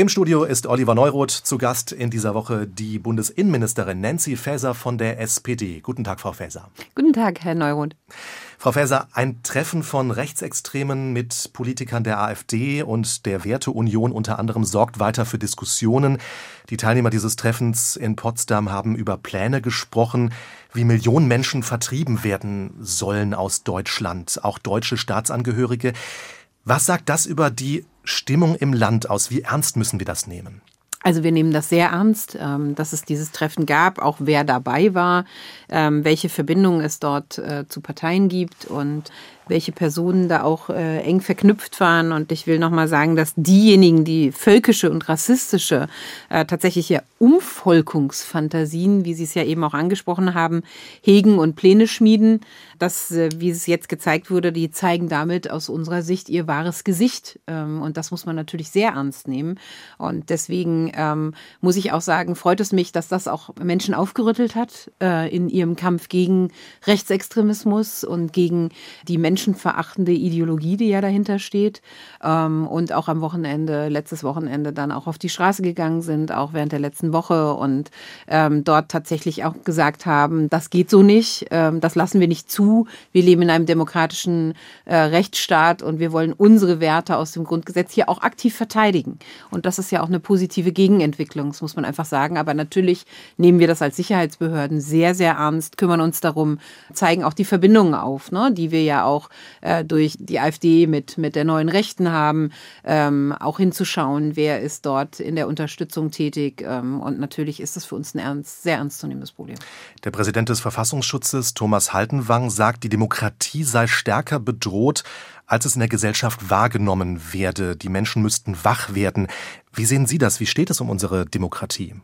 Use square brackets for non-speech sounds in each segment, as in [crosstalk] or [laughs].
Im Studio ist Oliver Neuroth zu Gast in dieser Woche die Bundesinnenministerin Nancy Faeser von der SPD. Guten Tag, Frau Faeser. Guten Tag, Herr Neuroth. Frau Faeser, ein Treffen von Rechtsextremen mit Politikern der AfD und der Werteunion unter anderem sorgt weiter für Diskussionen. Die Teilnehmer dieses Treffens in Potsdam haben über Pläne gesprochen, wie Millionen Menschen vertrieben werden sollen aus Deutschland, auch deutsche Staatsangehörige. Was sagt das über die Stimmung im Land aus? Wie ernst müssen wir das nehmen? Also wir nehmen das sehr ernst, ähm, dass es dieses Treffen gab, auch wer dabei war, ähm, welche Verbindungen es dort äh, zu Parteien gibt und welche Personen da auch äh, eng verknüpft waren. Und ich will nochmal sagen, dass diejenigen, die völkische und rassistische, äh, tatsächliche Umvolkungsfantasien, wie Sie es ja eben auch angesprochen haben, hegen und Pläne schmieden, das, äh, wie es jetzt gezeigt wurde, die zeigen damit aus unserer Sicht ihr wahres Gesicht. Ähm, und das muss man natürlich sehr ernst nehmen. Und deswegen ähm, muss ich auch sagen, freut es mich, dass das auch Menschen aufgerüttelt hat äh, in ihrem Kampf gegen Rechtsextremismus und gegen die Menschen, menschenverachtende Ideologie, die ja dahinter steht. Ähm, und auch am Wochenende, letztes Wochenende, dann auch auf die Straße gegangen sind, auch während der letzten Woche und ähm, dort tatsächlich auch gesagt haben, das geht so nicht, ähm, das lassen wir nicht zu. Wir leben in einem demokratischen äh, Rechtsstaat und wir wollen unsere Werte aus dem Grundgesetz hier auch aktiv verteidigen. Und das ist ja auch eine positive Gegenentwicklung, das muss man einfach sagen. Aber natürlich nehmen wir das als Sicherheitsbehörden sehr, sehr ernst, kümmern uns darum, zeigen auch die Verbindungen auf, ne, die wir ja auch äh, durch die AfD mit, mit der neuen Rechten haben, ähm, auch hinzuschauen, wer ist dort in der Unterstützung tätig. Ähm, und natürlich ist das für uns ein ernst, sehr ernstzunehmendes Problem. Der Präsident des Verfassungsschutzes, Thomas Haltenwang, sagt, die Demokratie sei stärker bedroht, als es in der Gesellschaft wahrgenommen werde. Die Menschen müssten wach werden. Wie sehen Sie das? Wie steht es um unsere Demokratie?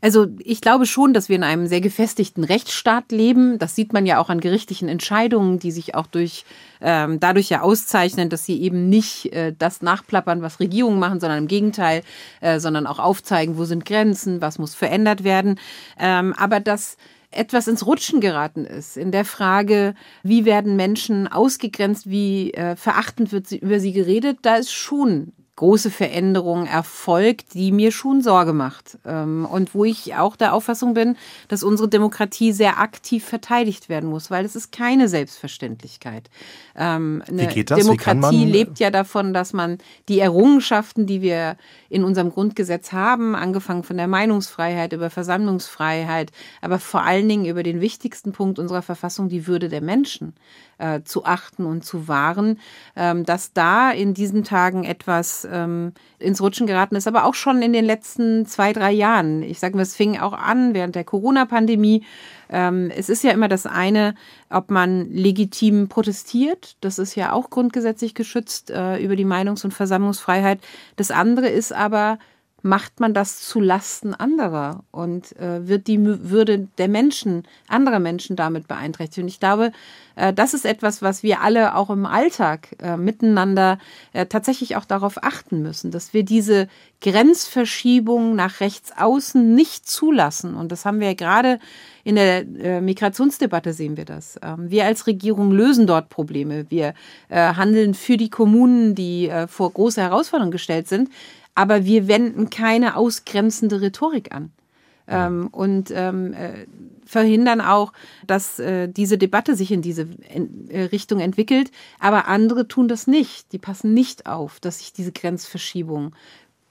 Also ich glaube schon, dass wir in einem sehr gefestigten Rechtsstaat leben. Das sieht man ja auch an gerichtlichen Entscheidungen, die sich auch durch ähm, dadurch ja auszeichnen, dass sie eben nicht äh, das nachplappern, was Regierungen machen, sondern im Gegenteil, äh, sondern auch aufzeigen, wo sind Grenzen, was muss verändert werden. Ähm, aber dass etwas ins Rutschen geraten ist in der Frage, wie werden Menschen ausgegrenzt, wie äh, verachtend wird sie, über sie geredet, da ist schon große Veränderung erfolgt, die mir schon Sorge macht. Ähm, und wo ich auch der Auffassung bin, dass unsere Demokratie sehr aktiv verteidigt werden muss, weil es ist keine Selbstverständlichkeit. Ähm, eine Wie geht das? Demokratie lebt ja davon, dass man die Errungenschaften, die wir in unserem Grundgesetz haben, angefangen von der Meinungsfreiheit über Versammlungsfreiheit, aber vor allen Dingen über den wichtigsten Punkt unserer Verfassung, die Würde der Menschen, äh, zu achten und zu wahren, ähm, dass da in diesen Tagen etwas ähm, ins Rutschen geraten ist, aber auch schon in den letzten zwei, drei Jahren. Ich sage mal, es fing auch an während der Corona-Pandemie. Ähm, es ist ja immer das eine, ob man legitim protestiert. Das ist ja auch grundgesetzlich geschützt äh, über die Meinungs- und Versammlungsfreiheit. Das andere ist aber, macht man das zu Lasten anderer und äh, wird die Würde der Menschen, anderer Menschen damit beeinträchtigt. Und ich glaube, äh, das ist etwas, was wir alle auch im Alltag äh, miteinander äh, tatsächlich auch darauf achten müssen, dass wir diese Grenzverschiebung nach rechts außen nicht zulassen. Und das haben wir ja gerade in der äh, Migrationsdebatte sehen wir das. Ähm, wir als Regierung lösen dort Probleme. Wir äh, handeln für die Kommunen, die vor große Herausforderungen gestellt sind aber wir wenden keine ausgrenzende Rhetorik an. Ähm, und ähm, äh, verhindern auch, dass äh, diese Debatte sich in diese in, äh, Richtung entwickelt. Aber andere tun das nicht. Die passen nicht auf, dass sich diese Grenzverschiebung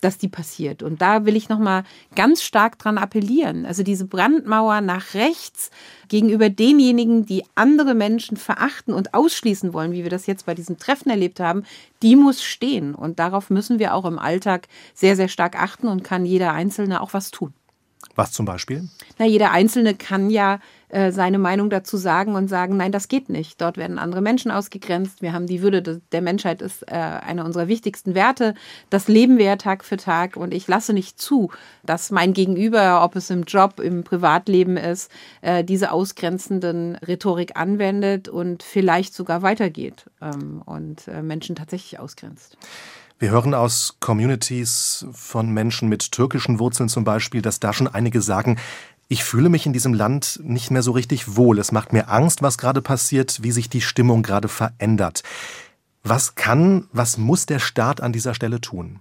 dass die passiert. Und da will ich nochmal ganz stark dran appellieren. Also diese Brandmauer nach rechts gegenüber denjenigen, die andere Menschen verachten und ausschließen wollen, wie wir das jetzt bei diesem Treffen erlebt haben, die muss stehen. Und darauf müssen wir auch im Alltag sehr, sehr stark achten und kann jeder Einzelne auch was tun. Was zum Beispiel? Na, jeder Einzelne kann ja äh, seine Meinung dazu sagen und sagen, nein, das geht nicht. Dort werden andere Menschen ausgegrenzt. Wir haben die Würde der Menschheit ist äh, einer unserer wichtigsten Werte. Das leben wir ja Tag für Tag und ich lasse nicht zu, dass mein Gegenüber, ob es im Job, im Privatleben ist, äh, diese ausgrenzenden Rhetorik anwendet und vielleicht sogar weitergeht ähm, und äh, Menschen tatsächlich ausgrenzt. Wir hören aus Communities von Menschen mit türkischen Wurzeln zum Beispiel, dass da schon einige sagen, ich fühle mich in diesem Land nicht mehr so richtig wohl. Es macht mir Angst, was gerade passiert, wie sich die Stimmung gerade verändert. Was kann, was muss der Staat an dieser Stelle tun?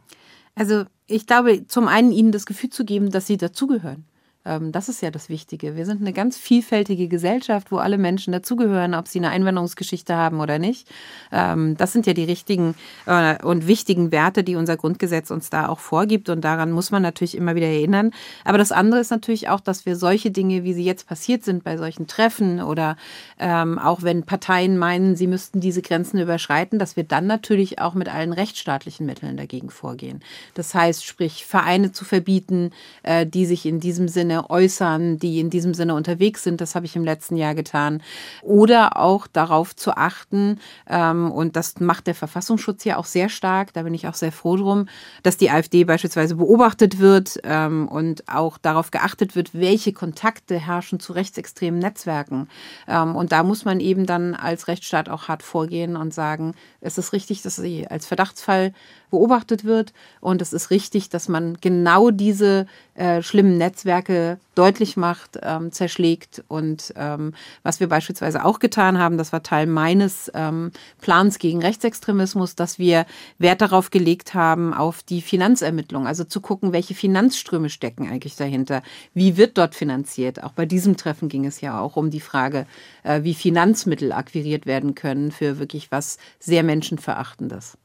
Also ich glaube, zum einen ihnen das Gefühl zu geben, dass sie dazugehören. Ähm, das ist ja das Wichtige. Wir sind eine ganz vielfältige Gesellschaft, wo alle Menschen dazugehören, ob sie eine Einwanderungsgeschichte haben oder nicht. Ähm, das sind ja die richtigen äh, und wichtigen Werte, die unser Grundgesetz uns da auch vorgibt. Und daran muss man natürlich immer wieder erinnern. Aber das andere ist natürlich auch, dass wir solche Dinge, wie sie jetzt passiert sind bei solchen Treffen oder ähm, auch wenn Parteien meinen, sie müssten diese Grenzen überschreiten, dass wir dann natürlich auch mit allen rechtsstaatlichen Mitteln dagegen vorgehen. Das heißt, sprich Vereine zu verbieten, äh, die sich in diesem Sinne Sinne äußern, die in diesem Sinne unterwegs sind. Das habe ich im letzten Jahr getan. Oder auch darauf zu achten, ähm, und das macht der Verfassungsschutz ja auch sehr stark, da bin ich auch sehr froh drum, dass die AfD beispielsweise beobachtet wird ähm, und auch darauf geachtet wird, welche Kontakte herrschen zu rechtsextremen Netzwerken. Ähm, und da muss man eben dann als Rechtsstaat auch hart vorgehen und sagen, es ist richtig, dass sie als Verdachtsfall beobachtet wird. Und es ist richtig, dass man genau diese äh, schlimmen Netzwerke deutlich macht, ähm, zerschlägt. Und ähm, was wir beispielsweise auch getan haben, das war Teil meines ähm, Plans gegen Rechtsextremismus, dass wir Wert darauf gelegt haben, auf die Finanzermittlung. Also zu gucken, welche Finanzströme stecken eigentlich dahinter. Wie wird dort finanziert? Auch bei diesem Treffen ging es ja auch um die Frage, äh, wie Finanzmittel akquiriert werden können für wirklich was sehr Menschenverachtendes.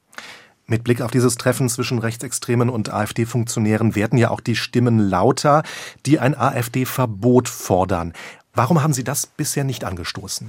Mit Blick auf dieses Treffen zwischen Rechtsextremen und AfD-Funktionären werden ja auch die Stimmen lauter, die ein AfD-Verbot fordern. Warum haben Sie das bisher nicht angestoßen?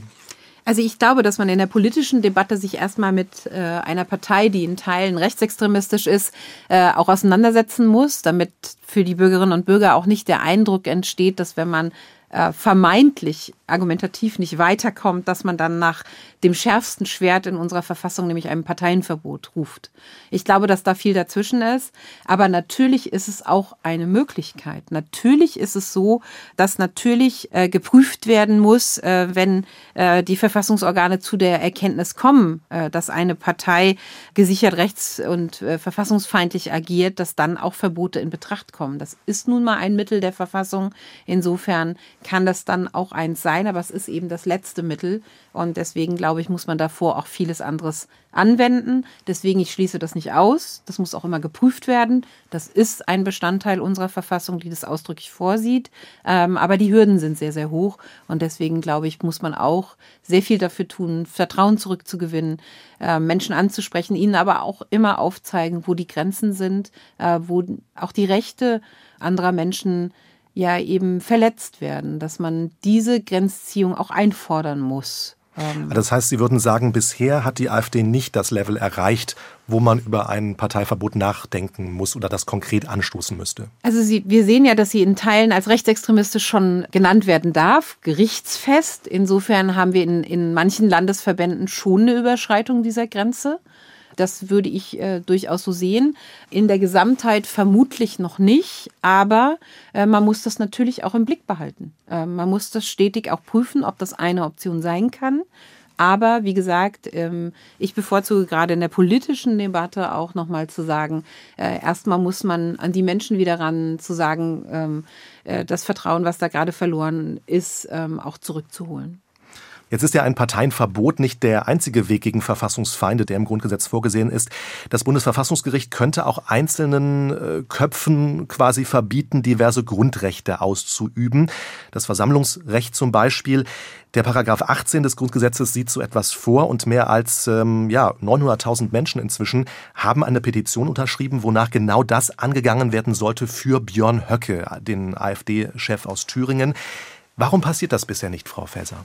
Also ich glaube, dass man in der politischen Debatte sich erstmal mit äh, einer Partei, die in Teilen rechtsextremistisch ist, äh, auch auseinandersetzen muss, damit für die Bürgerinnen und Bürger auch nicht der Eindruck entsteht, dass wenn man äh, vermeintlich argumentativ nicht weiterkommt, dass man dann nach dem schärfsten Schwert in unserer Verfassung, nämlich einem Parteienverbot, ruft. Ich glaube, dass da viel dazwischen ist. Aber natürlich ist es auch eine Möglichkeit. Natürlich ist es so, dass natürlich äh, geprüft werden muss, äh, wenn äh, die Verfassungsorgane zu der Erkenntnis kommen, äh, dass eine Partei gesichert rechts- und verfassungsfeindlich agiert, dass dann auch Verbote in Betracht kommen. Das ist nun mal ein Mittel der Verfassung. Insofern kann das dann auch eins sein, aber es ist eben das letzte Mittel. Und deswegen glaube ich, muss man davor auch vieles anderes anwenden. Deswegen, ich schließe das nicht aus. Das muss auch immer geprüft werden. Das ist ein Bestandteil unserer Verfassung, die das ausdrücklich vorsieht. Ähm, aber die Hürden sind sehr, sehr hoch. Und deswegen, glaube ich, muss man auch sehr viel dafür tun, Vertrauen zurückzugewinnen, äh, Menschen anzusprechen, ihnen aber auch immer aufzeigen, wo die Grenzen sind, äh, wo auch die Rechte anderer Menschen ja eben verletzt werden, dass man diese Grenzziehung auch einfordern muss. Ähm, das heißt, Sie würden sagen, bisher hat die AfD nicht das Level erreicht, wo man über ein Parteiverbot nachdenken muss oder das konkret anstoßen müsste. Also Sie, wir sehen ja, dass sie in Teilen als rechtsextremistisch schon genannt werden darf, gerichtsfest. Insofern haben wir in, in manchen Landesverbänden schon eine Überschreitung dieser Grenze. Das würde ich äh, durchaus so sehen. In der Gesamtheit vermutlich noch nicht, aber äh, man muss das natürlich auch im Blick behalten. Äh, man muss das stetig auch prüfen, ob das eine Option sein kann. Aber wie gesagt, ähm, ich bevorzuge gerade in der politischen Debatte auch nochmal zu sagen, äh, erstmal muss man an die Menschen wieder ran, zu sagen, ähm, äh, das Vertrauen, was da gerade verloren ist, ähm, auch zurückzuholen. Jetzt ist ja ein Parteienverbot nicht der einzige Weg gegen Verfassungsfeinde, der im Grundgesetz vorgesehen ist. Das Bundesverfassungsgericht könnte auch einzelnen äh, Köpfen quasi verbieten, diverse Grundrechte auszuüben. Das Versammlungsrecht zum Beispiel. Der Paragraph 18 des Grundgesetzes sieht so etwas vor und mehr als ähm, ja, 900.000 Menschen inzwischen haben eine Petition unterschrieben, wonach genau das angegangen werden sollte für Björn Höcke, den AfD-Chef aus Thüringen. Warum passiert das bisher nicht, Frau Faeser?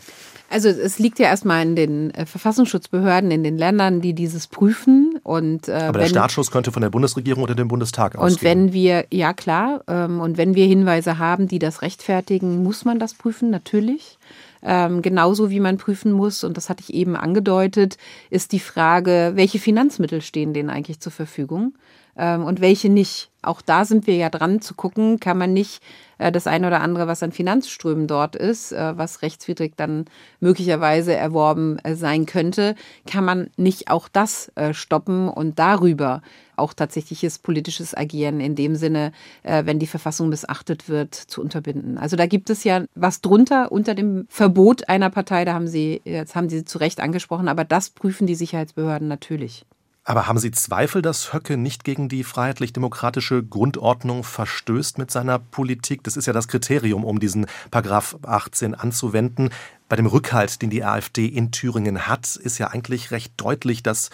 Also es liegt ja erstmal in den äh, Verfassungsschutzbehörden in den Ländern, die dieses prüfen. Und, äh, Aber der Startschuss könnte von der Bundesregierung oder dem Bundestag ausgehen. Und wenn wir, ja klar, ähm, und wenn wir Hinweise haben, die das rechtfertigen, muss man das prüfen, natürlich. Ähm, genauso wie man prüfen muss, und das hatte ich eben angedeutet, ist die Frage, welche Finanzmittel stehen denen eigentlich zur Verfügung und welche nicht. Auch da sind wir ja dran zu gucken, kann man nicht äh, das eine oder andere, was an Finanzströmen dort ist, äh, was rechtswidrig dann möglicherweise erworben äh, sein könnte, kann man nicht auch das stoppen und darüber auch tatsächliches politisches Agieren in dem Sinne, wenn die Verfassung missachtet wird, zu unterbinden. Also da gibt es ja was drunter unter dem Verbot einer Partei, da haben Sie, jetzt haben Sie zu Recht angesprochen, aber das prüfen die Sicherheitsbehörden natürlich. Aber haben Sie Zweifel, dass Höcke nicht gegen die freiheitlich-demokratische Grundordnung verstößt mit seiner Politik? Das ist ja das Kriterium, um diesen Paragraph 18 anzuwenden. Bei dem Rückhalt, den die AfD in Thüringen hat, ist ja eigentlich recht deutlich, dass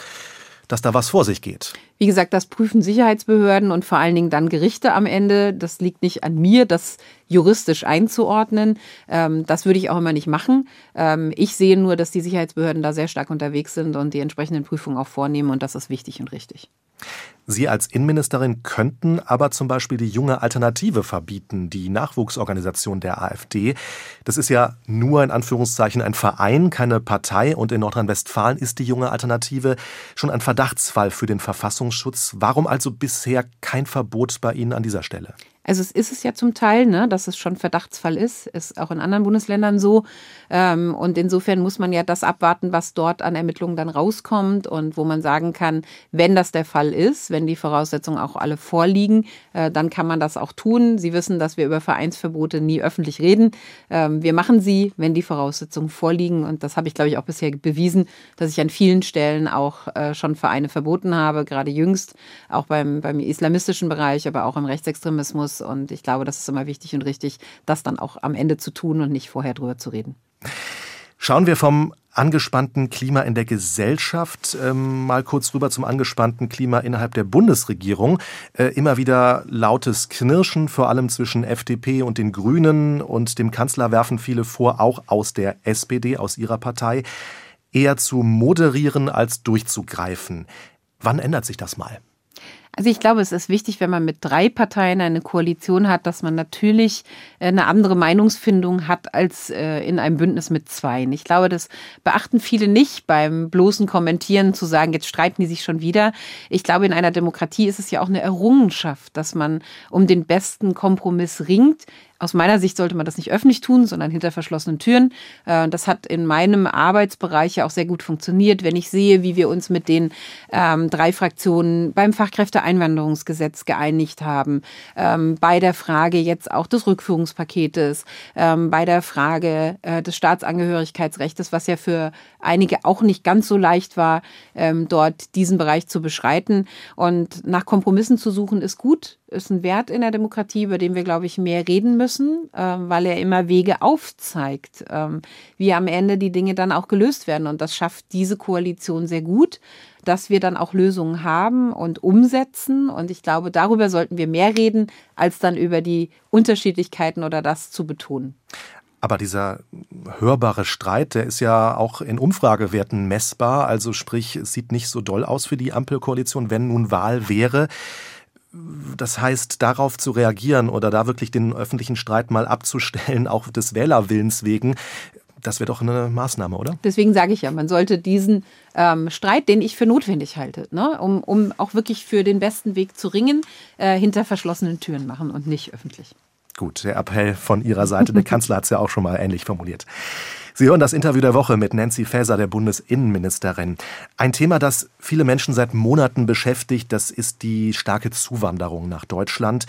dass da was vor sich geht. Wie gesagt, das prüfen Sicherheitsbehörden und vor allen Dingen dann Gerichte am Ende. Das liegt nicht an mir, das juristisch einzuordnen. Ähm, das würde ich auch immer nicht machen. Ähm, ich sehe nur, dass die Sicherheitsbehörden da sehr stark unterwegs sind und die entsprechenden Prüfungen auch vornehmen und das ist wichtig und richtig. Sie als Innenministerin könnten aber zum Beispiel die junge Alternative verbieten, die Nachwuchsorganisation der AfD. Das ist ja nur in Anführungszeichen ein Verein, keine Partei. Und in Nordrhein-Westfalen ist die junge Alternative schon ein Verdachtsfall für den Verfassungsschutz. Warum also bisher kein Verbot bei Ihnen an dieser Stelle? Also es ist es ja zum Teil, ne, dass es schon Verdachtsfall ist, ist auch in anderen Bundesländern so. Ähm, und insofern muss man ja das abwarten, was dort an Ermittlungen dann rauskommt und wo man sagen kann, wenn das der Fall ist, wenn die Voraussetzungen auch alle vorliegen, äh, dann kann man das auch tun. Sie wissen, dass wir über Vereinsverbote nie öffentlich reden. Ähm, wir machen sie, wenn die Voraussetzungen vorliegen. Und das habe ich, glaube ich, auch bisher bewiesen, dass ich an vielen Stellen auch äh, schon Vereine verboten habe, gerade jüngst, auch beim, beim islamistischen Bereich, aber auch im Rechtsextremismus muss. Und ich glaube, das ist immer wichtig und richtig, das dann auch am Ende zu tun und nicht vorher drüber zu reden. Schauen wir vom angespannten Klima in der Gesellschaft ähm, mal kurz rüber zum angespannten Klima innerhalb der Bundesregierung. Äh, immer wieder lautes Knirschen, vor allem zwischen FDP und den Grünen und dem Kanzler werfen viele vor, auch aus der SPD, aus ihrer Partei, eher zu moderieren als durchzugreifen. Wann ändert sich das mal? Also ich glaube, es ist wichtig, wenn man mit drei Parteien eine Koalition hat, dass man natürlich äh, eine andere Meinungsfindung hat als äh, in einem Bündnis mit zwei. Ich glaube, das beachten viele nicht beim bloßen Kommentieren zu sagen, jetzt streiten die sich schon wieder. Ich glaube, in einer Demokratie ist es ja auch eine Errungenschaft, dass man um den besten Kompromiss ringt. Aus meiner Sicht sollte man das nicht öffentlich tun, sondern hinter verschlossenen Türen. Äh, das hat in meinem Arbeitsbereich ja auch sehr gut funktioniert. Wenn ich sehe, wie wir uns mit den ähm, drei Fraktionen beim Fachkräfteeinwanderungsgesetz geeinigt haben, ähm, bei der Frage jetzt auch des Rückführungspaketes, ähm, bei der Frage äh, des Staatsangehörigkeitsrechts, was ja für einige auch nicht ganz so leicht war, ähm, dort diesen Bereich zu beschreiten. Und nach Kompromissen zu suchen ist gut, ist ein Wert in der Demokratie, über den wir, glaube ich, mehr reden müssen, äh, weil er immer Wege aufzeigt, ähm, wie am Ende die Dinge dann auch gelöst werden. Und das schafft diese Koalition sehr gut, dass wir dann auch Lösungen haben und umsetzen. Und ich glaube, darüber sollten wir mehr reden, als dann über die Unterschiedlichkeiten oder das zu betonen. Aber dieser hörbare Streit, der ist ja auch in Umfragewerten messbar. Also sprich, es sieht nicht so doll aus für die Ampelkoalition, wenn nun Wahl wäre. Das heißt, darauf zu reagieren oder da wirklich den öffentlichen Streit mal abzustellen, auch des Wählerwillens wegen, das wäre doch eine Maßnahme, oder? Deswegen sage ich ja, man sollte diesen ähm, Streit, den ich für notwendig halte, ne, um, um auch wirklich für den besten Weg zu ringen, äh, hinter verschlossenen Türen machen und nicht öffentlich. Gut, der Appell von Ihrer Seite. Der [laughs] Kanzler hat es ja auch schon mal ähnlich formuliert. Sie hören das Interview der Woche mit Nancy Faeser, der Bundesinnenministerin. Ein Thema, das viele Menschen seit Monaten beschäftigt, das ist die starke Zuwanderung nach Deutschland.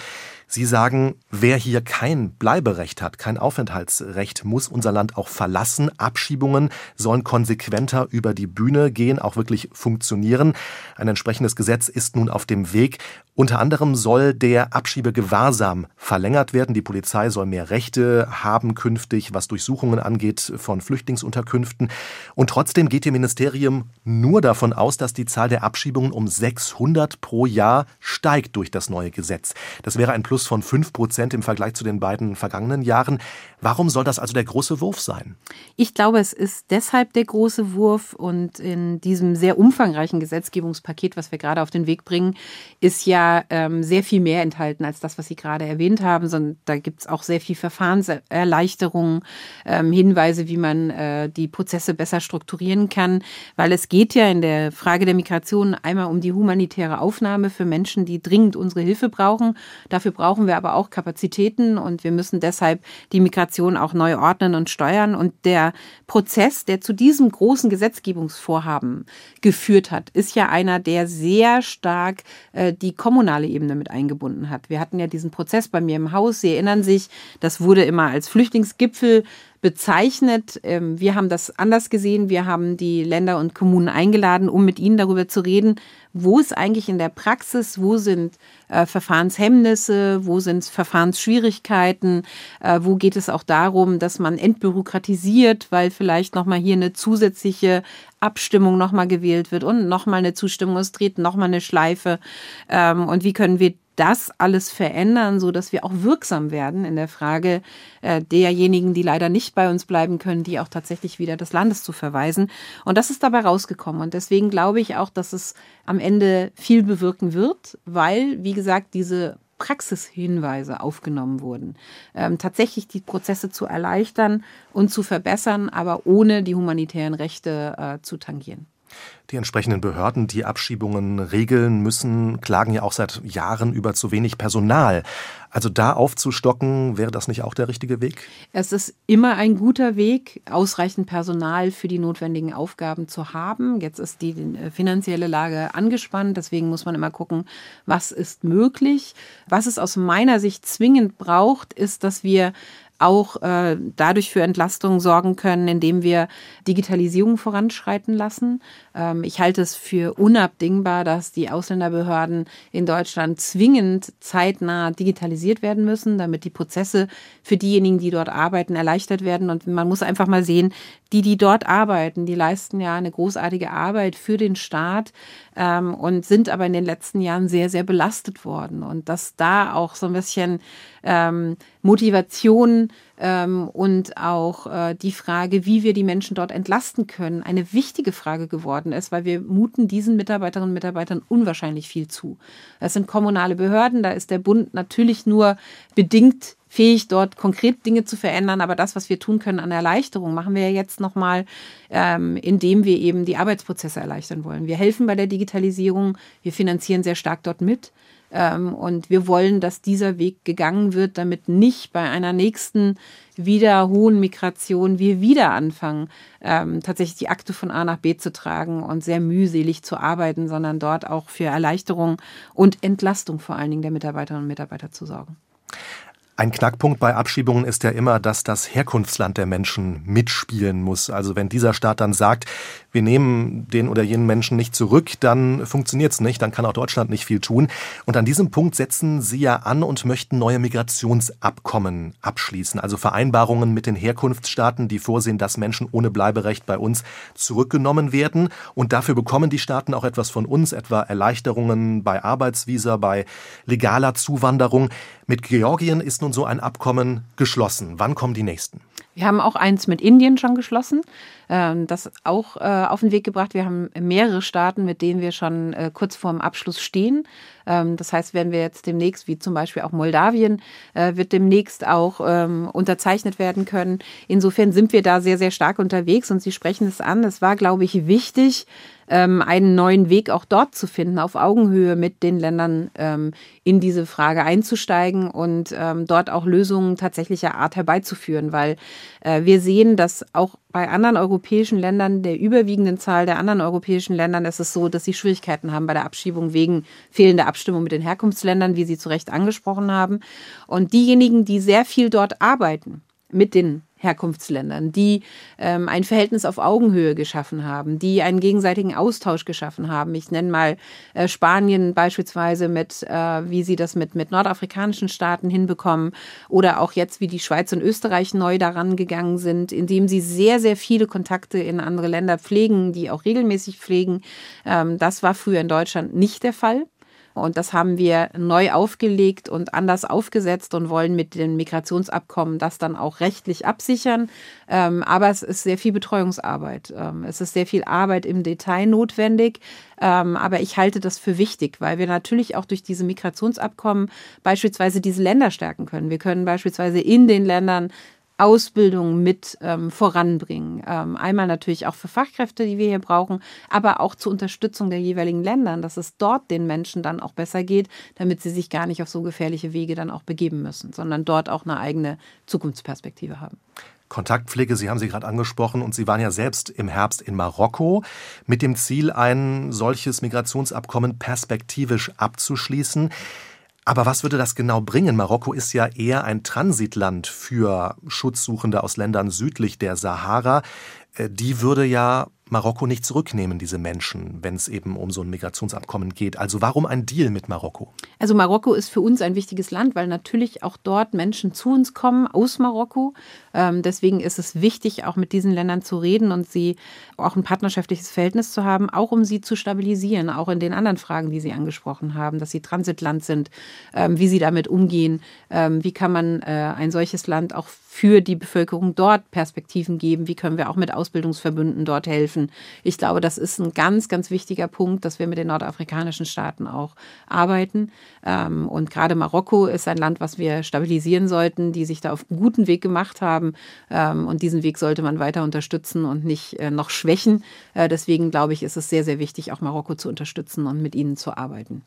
Sie sagen, wer hier kein Bleiberecht hat, kein Aufenthaltsrecht, muss unser Land auch verlassen. Abschiebungen sollen konsequenter über die Bühne gehen, auch wirklich funktionieren. Ein entsprechendes Gesetz ist nun auf dem Weg. Unter anderem soll der Abschiebegewahrsam verlängert werden. Die Polizei soll mehr Rechte haben künftig, was Durchsuchungen angeht von Flüchtlingsunterkünften. Und trotzdem geht Ihr Ministerium nur davon aus, dass die Zahl der Abschiebungen um 600 pro Jahr steigt durch das neue Gesetz. Das wäre ein Plus Plus von 5 Prozent im Vergleich zu den beiden vergangenen Jahren. Warum soll das also der große Wurf sein? Ich glaube, es ist deshalb der große Wurf und in diesem sehr umfangreichen Gesetzgebungspaket, was wir gerade auf den Weg bringen, ist ja ähm, sehr viel mehr enthalten als das, was Sie gerade erwähnt haben, sondern da gibt es auch sehr viel Verfahrenserleichterungen, ähm, Hinweise, wie man äh, die Prozesse besser strukturieren kann, weil es geht ja in der Frage der Migration einmal um die humanitäre Aufnahme für Menschen, die dringend unsere Hilfe brauchen. Dafür brauchen brauchen wir aber auch Kapazitäten und wir müssen deshalb die Migration auch neu ordnen und steuern. Und der Prozess, der zu diesem großen Gesetzgebungsvorhaben geführt hat, ist ja einer, der sehr stark äh, die kommunale Ebene mit eingebunden hat. Wir hatten ja diesen Prozess bei mir im Haus. Sie erinnern sich, das wurde immer als Flüchtlingsgipfel bezeichnet. Ähm, wir haben das anders gesehen. Wir haben die Länder und Kommunen eingeladen, um mit ihnen darüber zu reden, wo ist eigentlich in der Praxis, wo sind äh, Verfahrenshemmnisse, wo sind Verfahrensschwierigkeiten, äh, wo geht es auch darum, dass man entbürokratisiert, weil vielleicht nochmal hier eine zusätzliche Abstimmung nochmal gewählt wird und nochmal eine Zustimmung, es dreht nochmal eine Schleife. Ähm, und wie können wir das alles verändern, so dass wir auch wirksam werden in der Frage äh, derjenigen, die leider nicht bei uns bleiben können, die auch tatsächlich wieder des Landes zu verweisen. Und das ist dabei rausgekommen. Und deswegen glaube ich auch, dass es am Ende viel bewirken wird, weil, wie gesagt, diese Praxishinweise aufgenommen wurden. Ähm, tatsächlich die Prozesse zu erleichtern und zu verbessern, aber ohne die humanitären Rechte äh, zu tangieren. Die entsprechenden Behörden, die Abschiebungen regeln müssen, klagen ja auch seit Jahren über zu wenig Personal. Also da aufzustocken, wäre das nicht auch der richtige Weg? Es ist immer ein guter Weg, ausreichend Personal für die notwendigen Aufgaben zu haben. Jetzt ist die äh, finanzielle Lage angespannt, deswegen muss man immer gucken, was ist möglich. Was es aus meiner Sicht zwingend braucht, ist, dass wir auch äh, dadurch für Entlastung sorgen können, indem wir Digitalisierung voranschreiten lassen. Ähm, ich halte es für unabdingbar, dass die Ausländerbehörden in Deutschland zwingend zeitnah digitalisiert werden müssen, damit die Prozesse für diejenigen, die dort arbeiten, erleichtert werden. Und man muss einfach mal sehen, die, die dort arbeiten, die leisten ja eine großartige Arbeit für den Staat ähm, und sind aber in den letzten Jahren sehr, sehr belastet worden. Und dass da auch so ein bisschen ähm, Motivation ähm, und auch äh, die Frage, wie wir die Menschen dort entlasten können, eine wichtige Frage geworden ist, weil wir muten diesen Mitarbeiterinnen und Mitarbeitern unwahrscheinlich viel zu. Das sind kommunale Behörden, da ist der Bund natürlich nur bedingt fähig, dort konkret Dinge zu verändern. Aber das, was wir tun können an Erleichterung, machen wir jetzt nochmal, ähm, indem wir eben die Arbeitsprozesse erleichtern wollen. Wir helfen bei der Digitalisierung, wir finanzieren sehr stark dort mit. Ähm, und wir wollen, dass dieser Weg gegangen wird, damit nicht bei einer nächsten wieder hohen Migration wir wieder anfangen, ähm, tatsächlich die Akte von A nach B zu tragen und sehr mühselig zu arbeiten, sondern dort auch für Erleichterung und Entlastung vor allen Dingen der Mitarbeiterinnen und Mitarbeiter zu sorgen. Ein Knackpunkt bei Abschiebungen ist ja immer, dass das Herkunftsland der Menschen mitspielen muss. Also wenn dieser Staat dann sagt, wir nehmen den oder jenen Menschen nicht zurück, dann funktioniert es nicht, dann kann auch Deutschland nicht viel tun. Und an diesem Punkt setzen Sie ja an und möchten neue Migrationsabkommen abschließen, also Vereinbarungen mit den Herkunftsstaaten, die vorsehen, dass Menschen ohne Bleiberecht bei uns zurückgenommen werden. Und dafür bekommen die Staaten auch etwas von uns, etwa Erleichterungen bei Arbeitsvisa, bei legaler Zuwanderung. Mit Georgien ist nun so ein Abkommen geschlossen. Wann kommen die nächsten? Wir haben auch eins mit Indien schon geschlossen, ähm, das auch äh, auf den Weg gebracht. Wir haben mehrere Staaten, mit denen wir schon äh, kurz vorm Abschluss stehen. Ähm, das heißt, wenn wir jetzt demnächst, wie zum Beispiel auch Moldawien, äh, wird demnächst auch ähm, unterzeichnet werden können. Insofern sind wir da sehr, sehr stark unterwegs und Sie sprechen es an. Es war, glaube ich, wichtig, ähm, einen neuen Weg auch dort zu finden, auf Augenhöhe mit den Ländern ähm, in diese Frage einzusteigen und ähm, dort auch Lösungen tatsächlicher Art herbeizuführen, weil äh, wir sehen, dass auch bei anderen europäischen Ländern, der überwiegenden Zahl der anderen europäischen Ländern, ist es so, dass sie Schwierigkeiten haben bei der Abschiebung wegen fehlender Abstimmung mit den Herkunftsländern, wie Sie zu Recht angesprochen haben. Und diejenigen, die sehr viel dort arbeiten mit den Herkunftsländern, die ähm, ein Verhältnis auf Augenhöhe geschaffen haben, die einen gegenseitigen Austausch geschaffen haben. Ich nenne mal äh, Spanien beispielsweise mit, äh, wie sie das mit, mit nordafrikanischen Staaten hinbekommen oder auch jetzt, wie die Schweiz und Österreich neu daran gegangen sind, indem sie sehr, sehr viele Kontakte in andere Länder pflegen, die auch regelmäßig pflegen. Ähm, das war früher in Deutschland nicht der Fall. Und das haben wir neu aufgelegt und anders aufgesetzt und wollen mit dem Migrationsabkommen das dann auch rechtlich absichern. Ähm, aber es ist sehr viel Betreuungsarbeit. Ähm, es ist sehr viel Arbeit im Detail notwendig. Ähm, aber ich halte das für wichtig, weil wir natürlich auch durch diese Migrationsabkommen beispielsweise diese Länder stärken können. Wir können beispielsweise in den Ländern Ausbildung mit ähm, voranbringen. Ähm, einmal natürlich auch für Fachkräfte, die wir hier brauchen, aber auch zur Unterstützung der jeweiligen Länder, dass es dort den Menschen dann auch besser geht, damit sie sich gar nicht auf so gefährliche Wege dann auch begeben müssen, sondern dort auch eine eigene Zukunftsperspektive haben. Kontaktpflege, Sie haben sie gerade angesprochen und Sie waren ja selbst im Herbst in Marokko mit dem Ziel, ein solches Migrationsabkommen perspektivisch abzuschließen. Aber was würde das genau bringen? Marokko ist ja eher ein Transitland für Schutzsuchende aus Ländern südlich der Sahara. Äh, die würde ja Marokko nicht zurücknehmen, diese Menschen, wenn es eben um so ein Migrationsabkommen geht. Also warum ein Deal mit Marokko? Also Marokko ist für uns ein wichtiges Land, weil natürlich auch dort Menschen zu uns kommen aus Marokko. Ähm, deswegen ist es wichtig, auch mit diesen Ländern zu reden und sie auch ein partnerschaftliches Verhältnis zu haben, auch um sie zu stabilisieren, auch in den anderen Fragen, die Sie angesprochen haben, dass sie Transitland sind, ähm, wie sie damit umgehen, ähm, wie kann man äh, ein solches Land auch für die Bevölkerung dort Perspektiven geben? Wie können wir auch mit Ausbildungsverbünden dort helfen? Ich glaube, das ist ein ganz, ganz wichtiger Punkt, dass wir mit den nordafrikanischen Staaten auch arbeiten. Ähm, und gerade Marokko ist ein Land, was wir stabilisieren sollten, die sich da auf einen guten Weg gemacht haben. Ähm, und diesen Weg sollte man weiter unterstützen und nicht äh, noch schwächen. Äh, deswegen glaube ich, ist es sehr, sehr wichtig, auch Marokko zu unterstützen und mit ihnen zu arbeiten.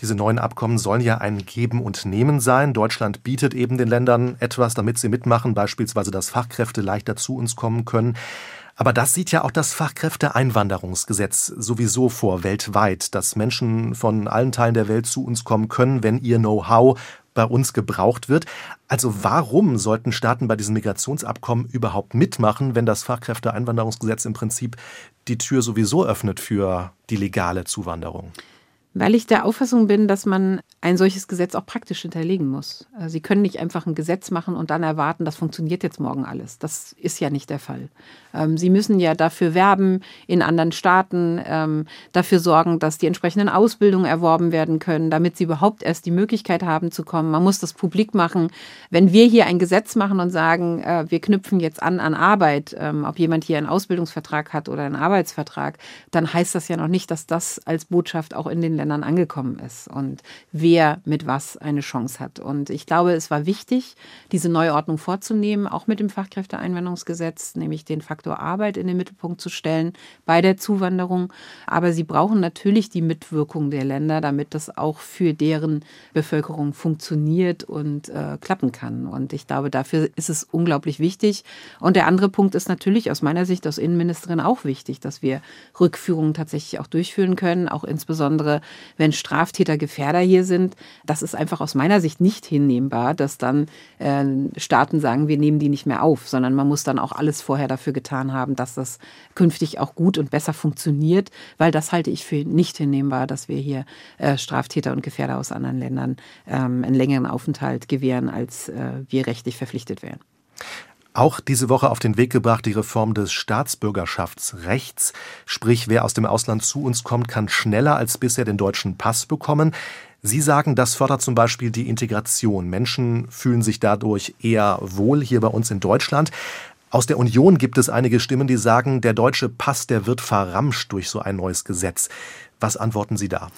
Diese neuen Abkommen sollen ja ein Geben und Nehmen sein. Deutschland bietet eben den Ländern etwas, damit sie mitmachen, beispielsweise, dass Fachkräfte leichter zu uns kommen können. Aber das sieht ja auch das Fachkräfteeinwanderungsgesetz sowieso vor, weltweit, dass Menschen von allen Teilen der Welt zu uns kommen können, wenn ihr Know-how bei uns gebraucht wird. Also warum sollten Staaten bei diesem Migrationsabkommen überhaupt mitmachen, wenn das Fachkräfteeinwanderungsgesetz im Prinzip die Tür sowieso öffnet für die legale Zuwanderung? Weil ich der Auffassung bin, dass man ein solches Gesetz auch praktisch hinterlegen muss. Äh, Sie können nicht einfach ein Gesetz machen und dann erwarten, das funktioniert jetzt morgen alles. Das ist ja nicht der Fall. Ähm, Sie müssen ja dafür werben in anderen Staaten, ähm, dafür sorgen, dass die entsprechenden Ausbildungen erworben werden können, damit Sie überhaupt erst die Möglichkeit haben zu kommen. Man muss das publik machen. Wenn wir hier ein Gesetz machen und sagen, äh, wir knüpfen jetzt an an Arbeit, ähm, ob jemand hier einen Ausbildungsvertrag hat oder einen Arbeitsvertrag, dann heißt das ja noch nicht, dass das als Botschaft auch in den Ländern angekommen ist und wer mit was eine Chance hat. Und ich glaube, es war wichtig, diese Neuordnung vorzunehmen, auch mit dem Fachkräfteeinwanderungsgesetz, nämlich den Faktor Arbeit in den Mittelpunkt zu stellen bei der Zuwanderung. Aber sie brauchen natürlich die Mitwirkung der Länder, damit das auch für deren Bevölkerung funktioniert und äh, klappen kann. Und ich glaube, dafür ist es unglaublich wichtig. Und der andere Punkt ist natürlich aus meiner Sicht als Innenministerin auch wichtig, dass wir Rückführungen tatsächlich auch durchführen können, auch insbesondere wenn Straftäter Gefährder hier sind. Das ist einfach aus meiner Sicht nicht hinnehmbar, dass dann äh, Staaten sagen, wir nehmen die nicht mehr auf, sondern man muss dann auch alles vorher dafür getan haben, dass das künftig auch gut und besser funktioniert, weil das halte ich für nicht hinnehmbar, dass wir hier äh, Straftäter und Gefährder aus anderen Ländern ähm, einen längeren Aufenthalt gewähren, als äh, wir rechtlich verpflichtet wären. Auch diese Woche auf den Weg gebracht die Reform des Staatsbürgerschaftsrechts. Sprich, wer aus dem Ausland zu uns kommt, kann schneller als bisher den deutschen Pass bekommen. Sie sagen, das fördert zum Beispiel die Integration. Menschen fühlen sich dadurch eher wohl hier bei uns in Deutschland. Aus der Union gibt es einige Stimmen, die sagen, der deutsche Pass, der wird verramscht durch so ein neues Gesetz. Was antworten Sie da?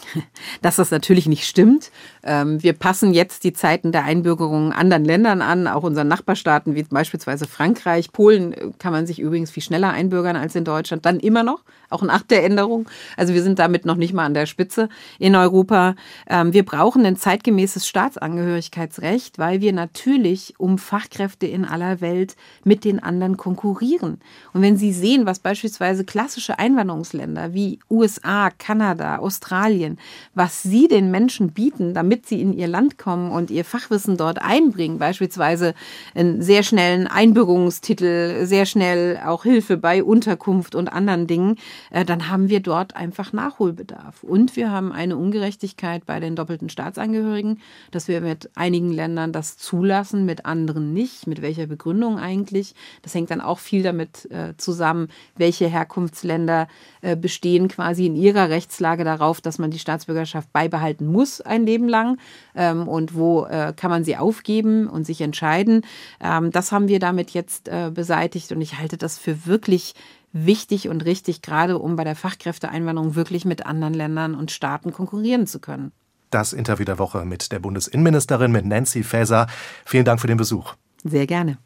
Dass das natürlich nicht stimmt. Ähm, wir passen jetzt die Zeiten der Einbürgerung anderen Ländern an, auch unseren Nachbarstaaten wie beispielsweise Frankreich. Polen äh, kann man sich übrigens viel schneller einbürgern als in Deutschland, dann immer noch, auch nach der Änderung. Also wir sind damit noch nicht mal an der Spitze in Europa. Ähm, wir brauchen ein zeitgemäßes Staatsangehörigkeitsrecht, weil wir natürlich um Fachkräfte in aller Welt mit den anderen konkurrieren. Und wenn Sie sehen, was beispielsweise klassische Einwanderungsländer wie USA, Kanada, Kanada, Australien, was sie den Menschen bieten, damit sie in ihr Land kommen und ihr Fachwissen dort einbringen, beispielsweise einen sehr schnellen Einbürgerungstitel, sehr schnell auch Hilfe bei Unterkunft und anderen Dingen, äh, dann haben wir dort einfach Nachholbedarf. Und wir haben eine Ungerechtigkeit bei den doppelten Staatsangehörigen, dass wir mit einigen Ländern das zulassen, mit anderen nicht. Mit welcher Begründung eigentlich? Das hängt dann auch viel damit äh, zusammen, welche Herkunftsländer äh, bestehen quasi in ihrer Rechtslage Rechtslage darauf, dass man die Staatsbürgerschaft beibehalten muss ein Leben lang ähm, und wo äh, kann man sie aufgeben und sich entscheiden. Ähm, das haben wir damit jetzt äh, beseitigt und ich halte das für wirklich wichtig und richtig, gerade um bei der Fachkräfteeinwanderung wirklich mit anderen Ländern und Staaten konkurrieren zu können. Das Interview der Woche mit der Bundesinnenministerin, mit Nancy Faeser. Vielen Dank für den Besuch. Sehr gerne.